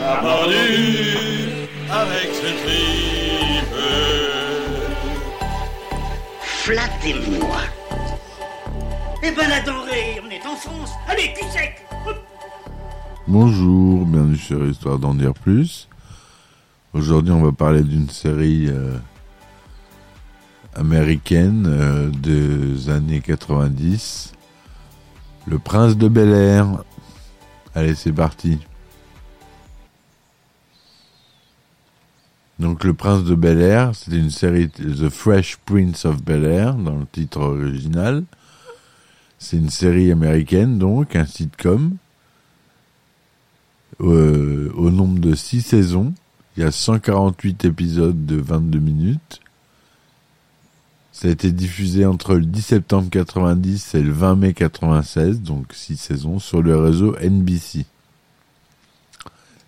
On a rendu avec ce tripe. Flattez-moi. Eh ben la denrée, on est en France. Allez, cul sec Bonjour, bienvenue sur Histoire d'en dire plus. Aujourd'hui, on va parler d'une série euh, américaine euh, des années 90. Le Prince de Bel Air. Allez, c'est parti. Donc, Le Prince de Bel Air, c'était une série The Fresh Prince of Bel Air dans le titre original. C'est une série américaine, donc un sitcom euh, au nombre de 6 saisons. Il y a 148 épisodes de 22 minutes. Ça a été diffusé entre le 10 septembre 90 et le 20 mai 96, donc 6 saisons, sur le réseau NBC.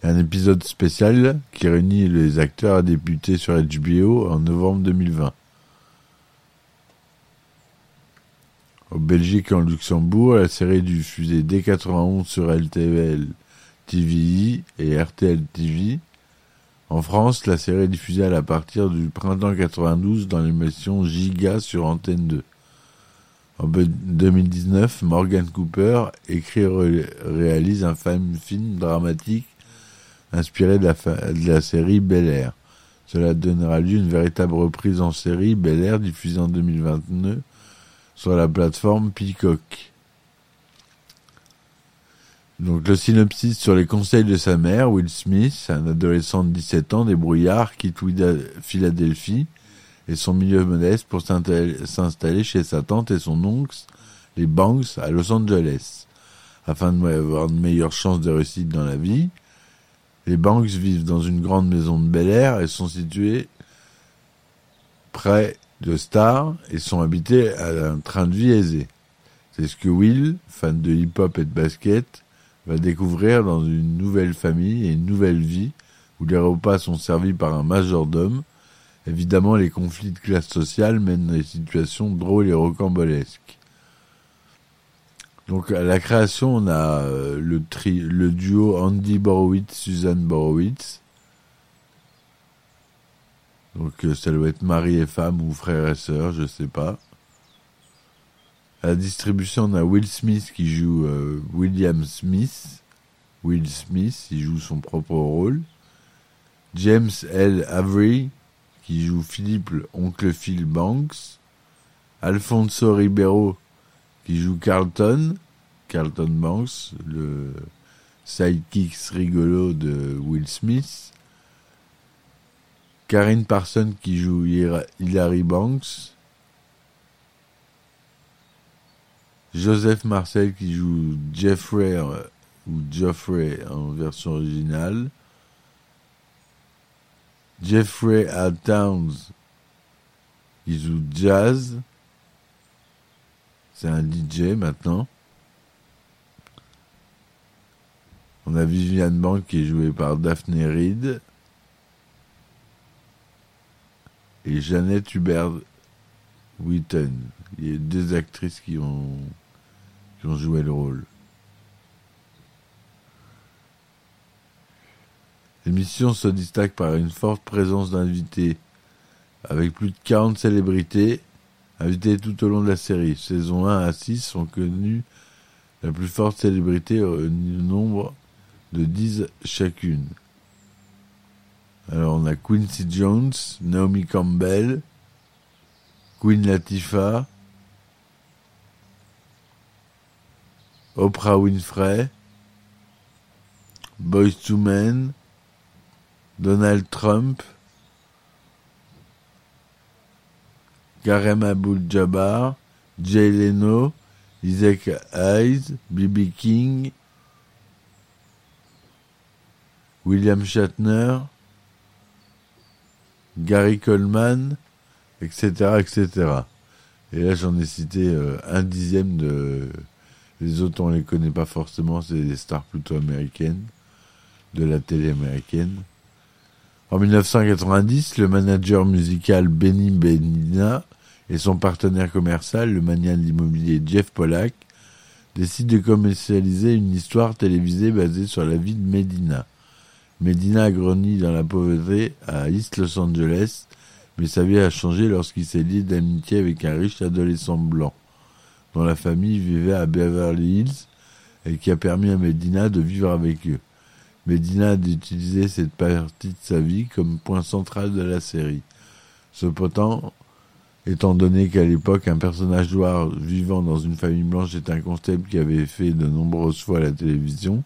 Un épisode spécial qui réunit les acteurs à débuter sur HBO en novembre 2020. Au Belgique et en Luxembourg, la série est diffusée dès 91 sur LTL TVI et RTL TV. En France, la série est diffusée à partir du printemps 92 dans l'émission Giga sur Antenne 2. En 2019, Morgan Cooper écrit et réalise un film dramatique inspiré de la, de série Bel Air. Cela donnera lieu à une véritable reprise en série Bel Air diffusée en 2022 sur la plateforme Peacock. Donc le synopsis sur les conseils de sa mère, Will Smith, un adolescent de 17 ans débrouillard, quitte Philadelphie et son milieu modeste pour s'installer chez sa tante et son oncle, les Banks, à Los Angeles. Afin d'avoir de meilleures chances de réussite dans la vie, les Banks vivent dans une grande maison de Bel Air et sont situés près de Star et sont habités à un train de vie aisé. C'est ce que Will, fan de hip-hop et de basket, va découvrir dans une nouvelle famille et une nouvelle vie où les repas sont servis par un majordome. Évidemment, les conflits de classe sociale mènent à des situations drôles et rocambolesques. Donc, à la création, on a euh, le, le duo Andy Borowitz, Suzanne Borowitz. Donc, euh, ça doit être mari et femme ou frère et sœur, je sais pas. À la distribution, on a Will Smith qui joue euh, William Smith. Will Smith, il joue son propre rôle. James L. Avery qui joue Philippe, oncle Phil Banks. Alfonso Ribeiro qui joue Carlton. Carlton Banks, le sidekick rigolo de Will Smith. Karine Parson qui joue Hilary Banks. Joseph Marcel qui joue Jeffrey euh, ou Geoffrey en version originale. Jeffrey A. Towns qui joue Jazz. C'est un DJ maintenant. On a Viviane Bank qui est jouée par Daphne Reed. Et Jeannette Hubert Witten. Il y a deux actrices qui ont qui ont joué le rôle. L'émission se distingue par une forte présence d'invités, avec plus de 40 célébrités invitées tout au long de la série. Saison 1 à 6 sont connues la plus forte célébrité au nombre de 10 chacune. Alors on a Quincy Jones, Naomi Campbell, Queen Latifah, Oprah Winfrey, Boys to Men, Donald Trump, Karem Abdul-Jabbar, Jay Leno, Isaac Hayes, B.B. King, William Shatner, Gary Coleman, etc., etc. Et là, j'en ai cité euh, un dixième de... Les autres, on les connaît pas forcément, c'est des stars plutôt américaines, de la télé américaine. En 1990, le manager musical Benny Benina et son partenaire commercial, le mania de Jeff Pollack, décident de commercialiser une histoire télévisée basée sur la vie de Medina. Medina a grandi dans la pauvreté à East Los Angeles, mais sa vie a changé lorsqu'il s'est lié d'amitié avec un riche adolescent blanc, dont la famille vivait à Beverly Hills et qui a permis à Medina de vivre avec eux. Medina a d'utiliser cette partie de sa vie comme point central de la série. Cependant, étant donné qu'à l'époque un personnage noir vivant dans une famille blanche est un concept qui avait fait de nombreuses fois la télévision,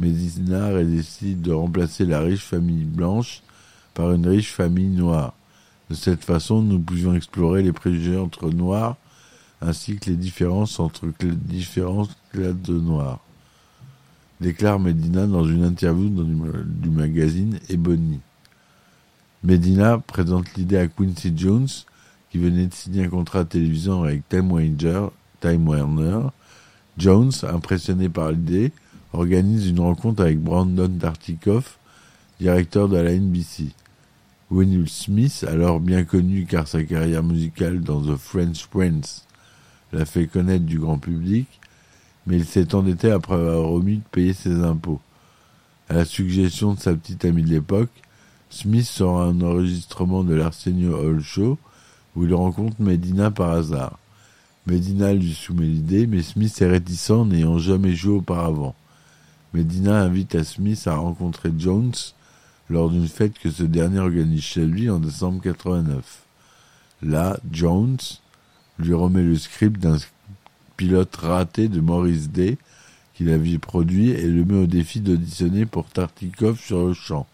Medina décide de remplacer la riche famille blanche par une riche famille noire. De cette façon, nous pouvions explorer les préjugés entre noirs ainsi que les différences entre les différents clades de noirs. Déclare Medina dans une interview du, magazine Ebony. Medina présente l'idée à Quincy Jones, qui venait de signer un contrat de télévision avec Time Warner. Time Warner. Jones, impressionné par l'idée, organise une rencontre avec Brandon Tartikoff, directeur de la NBC. Will Smith, alors bien connu car sa carrière musicale dans The French Prince l'a fait connaître du grand public, mais il s'est endetté après avoir omis de payer ses impôts. À la suggestion de sa petite amie de l'époque, Smith sort un enregistrement de l'Arsenio Hall Show où il rencontre Medina par hasard. Medina lui soumet l'idée, mais Smith est réticent n'ayant jamais joué auparavant. Medina invite à Smith à rencontrer Jones lors d'une fête que ce dernier organise chez lui en décembre 89. Là, Jones lui remet le script d'un pilote raté de Maurice Day qu'il avait produit et le met au défi d'auditionner pour Tartikov sur le champ.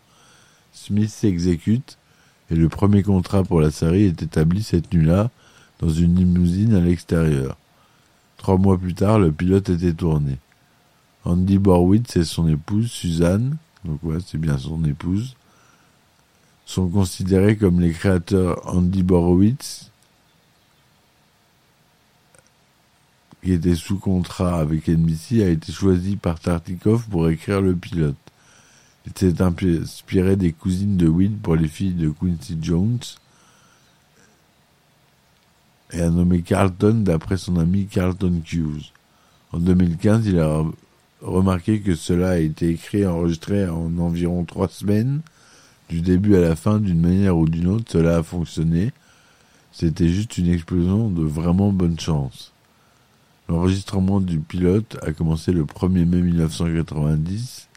Smith s'exécute et le premier contrat pour la série est établi cette nuit-là dans une limousine à l'extérieur. Trois mois plus tard, le pilote était tourné. Andy Borwitz et son épouse, Suzanne, donc ouais, c'est bien son épouse, sont considérés comme les créateurs Andy Borowitz, qui était sous contrat avec NBC, a été choisi par Tartikoff pour écrire le pilote. Il s'est inspiré des cousines de Will pour les filles de Quincy Jones et a nommé Carlton d'après son ami Carlton Hughes. En 2015, il a Remarquez que cela a été écrit et enregistré en environ trois semaines, du début à la fin, d'une manière ou d'une autre, cela a fonctionné. C'était juste une explosion de vraiment bonne chance. L'enregistrement du pilote a commencé le 1er mai 1990.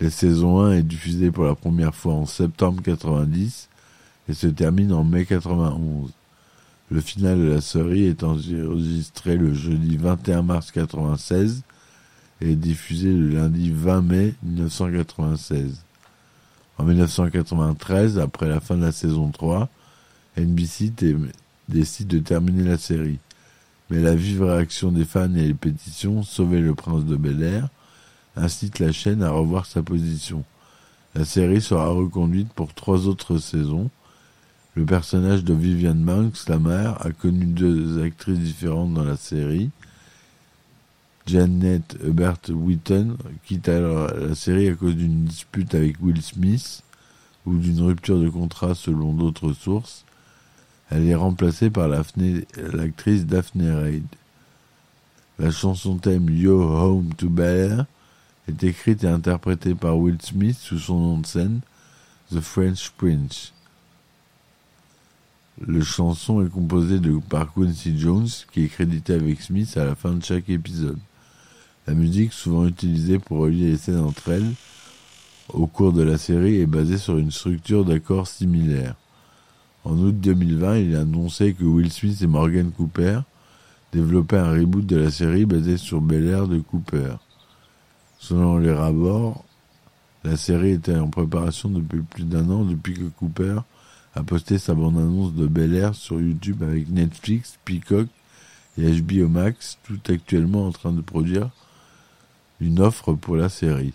La saison 1 est diffusée pour la première fois en septembre 90 et se termine en mai 91. Le final de la série est enregistré le jeudi 21 mars 96 et diffusé le lundi 20 mai 1996. En 1993, après la fin de la saison 3, NBC décide de terminer la série. Mais la vive réaction des fans et les pétitions Sauver le prince de Bel Air incite la chaîne à revoir sa position. La série sera reconduite pour trois autres saisons. Le personnage de Vivian Banks, la mère, a connu deux actrices différentes dans la série, Janet Hubert Witten quitte alors la série à cause d'une dispute avec Will Smith ou d'une rupture de contrat selon d'autres sources. Elle est remplacée par l'actrice Daphne Reid. La chanson thème Yo Home to Bear est écrite et interprétée par Will Smith sous son nom de scène, The French Prince. Le chanson est composée par Quincy Jones, qui est crédité avec Smith à la fin de chaque épisode. La musique, souvent utilisée pour relier les scènes entre elles, au cours de la série, est basée sur une structure d'accords similaire. En août 2020, il a annoncé que Will Smith et Morgan Cooper développaient un reboot de la série basé sur Bel Air de Cooper. Selon les rapports, la série était en préparation depuis plus d'un an depuis que Cooper a posté sa bande-annonce de Bel Air sur YouTube avec Netflix, Peacock et HBO Max, tout actuellement en train de produire une offre pour la série.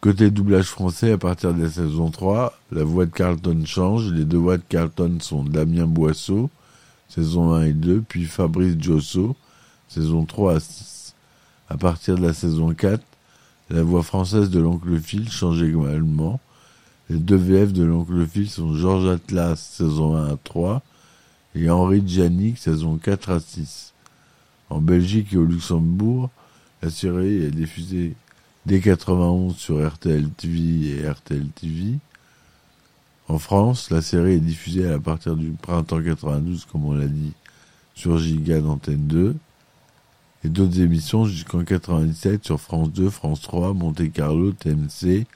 Côté doublage français, à partir de la saison 3, la voix de Carlton change. Les deux voix de Carlton sont Damien Boisseau, saison 1 et 2, puis Fabrice Josso, saison 3 à 6. À partir de la saison 4, la voix française de l'oncle Phil change également. Les deux VF de l'oncle Phil sont Georges Atlas, saison 1 à 3, et Henri Djanik, saison 4 à 6. En Belgique et au Luxembourg, la série est diffusée dès 91 sur RTL TV et RTL TV. En France, la série est diffusée à partir du printemps 92, comme on l'a dit, sur Giga d'Antenne 2. Et d'autres émissions jusqu'en 97 sur France 2, France 3, Monte Carlo, TMC,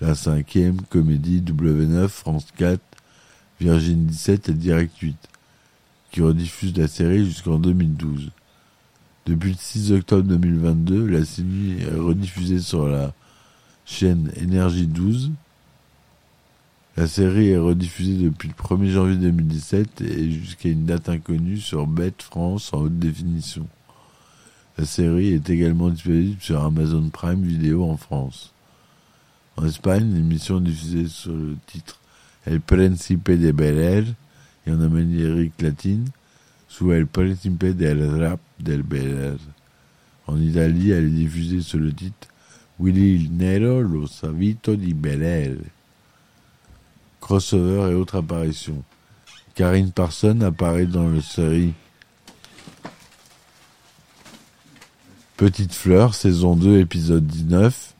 La 5e, Comédie, W9, France 4, Virgin 17 et Direct 8, qui rediffusent la série jusqu'en 2012. Depuis le 6 octobre 2022, la série est rediffusée sur la chaîne Énergie 12. La série est rediffusée depuis le 1er janvier 2017 et jusqu'à une date inconnue sur Bet France en haute définition. La série est également disponible sur Amazon Prime Video en France. En Espagne, l'émission est diffusée sur le titre El Príncipe de Bel et en Amérique latine sous El Príncipe del Rap del Bel En Italie, elle est diffusée sous le titre Willy il Nero lo Savito di Bel Crossover et autres apparitions. Karine Parson apparaît dans la série Petite Fleur, saison 2, épisode 19.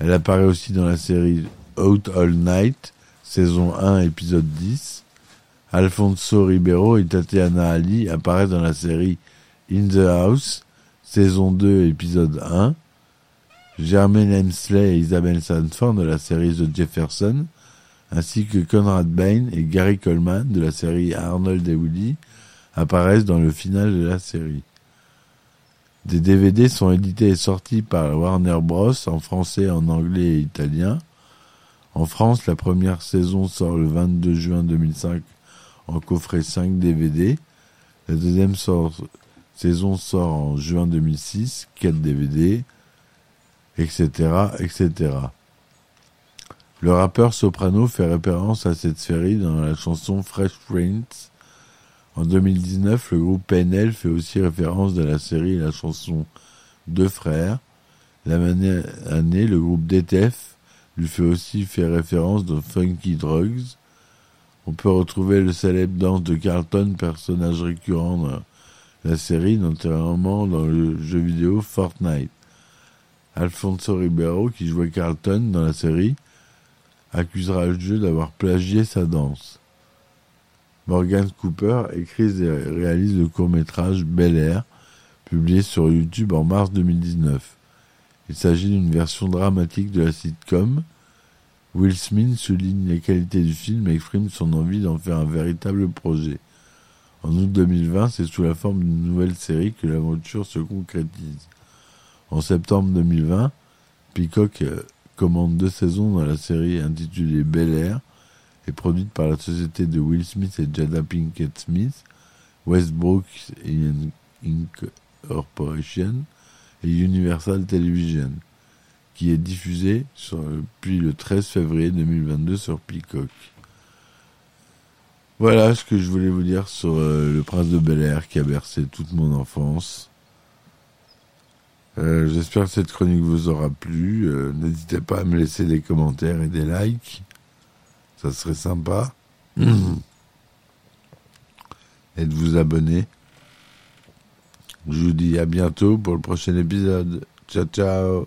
Elle apparaît aussi dans la série Out All Night, saison 1, épisode 10. Alfonso Ribeiro et Tatiana Ali apparaissent dans la série In the House, saison 2, épisode 1. Jermaine Hensley et Isabelle Sanford de la série The Jefferson, ainsi que Conrad Bain et Gary Coleman de la série Arnold et Woody apparaissent dans le final de la série. Des DVD sont édités et sortis par Warner Bros. en français, en anglais et italien. En France, la première saison sort le 22 juin 2005 en coffret 5 DVD. La deuxième saison sort en juin 2006, 4 DVD, etc., etc. Le rappeur Soprano fait référence à cette série dans la chanson Fresh Prince en 2019, le groupe PNL fait aussi référence de la série et la chanson Deux frères. La même année, le groupe DTF lui fait aussi fait référence dans Funky Drugs. On peut retrouver le célèbre danse de Carlton, personnage récurrent dans la série, notamment dans le jeu vidéo Fortnite. Alfonso Ribeiro, qui jouait Carlton dans la série, accusera le jeu d'avoir plagié sa danse. Morgan Cooper écrit et réalise le court-métrage Bel Air, publié sur YouTube en mars 2019. Il s'agit d'une version dramatique de la sitcom. Will Smith souligne les qualités du film et exprime son envie d'en faire un véritable projet. En août 2020, c'est sous la forme d'une nouvelle série que l'aventure se concrétise. En septembre 2020, Peacock euh, commande deux saisons dans la série intitulée Bel Air, est produite par la société de Will Smith et Jada Pinkett Smith, Westbrook Incorporation et Universal Television, qui est diffusée depuis le 13 février 2022 sur Peacock. Voilà ce que je voulais vous dire sur euh, le prince de Bel Air qui a bercé toute mon enfance. Euh, j'espère que cette chronique vous aura plu. Euh, n'hésitez pas à me laisser des commentaires et des likes. Ça serait sympa. Et de vous abonner. Je vous dis à bientôt pour le prochain épisode. Ciao, ciao.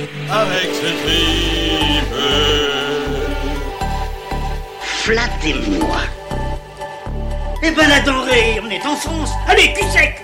avec ce tripe. Flattez-moi. Eh ben la denrée, on est en France. Allez, cul sec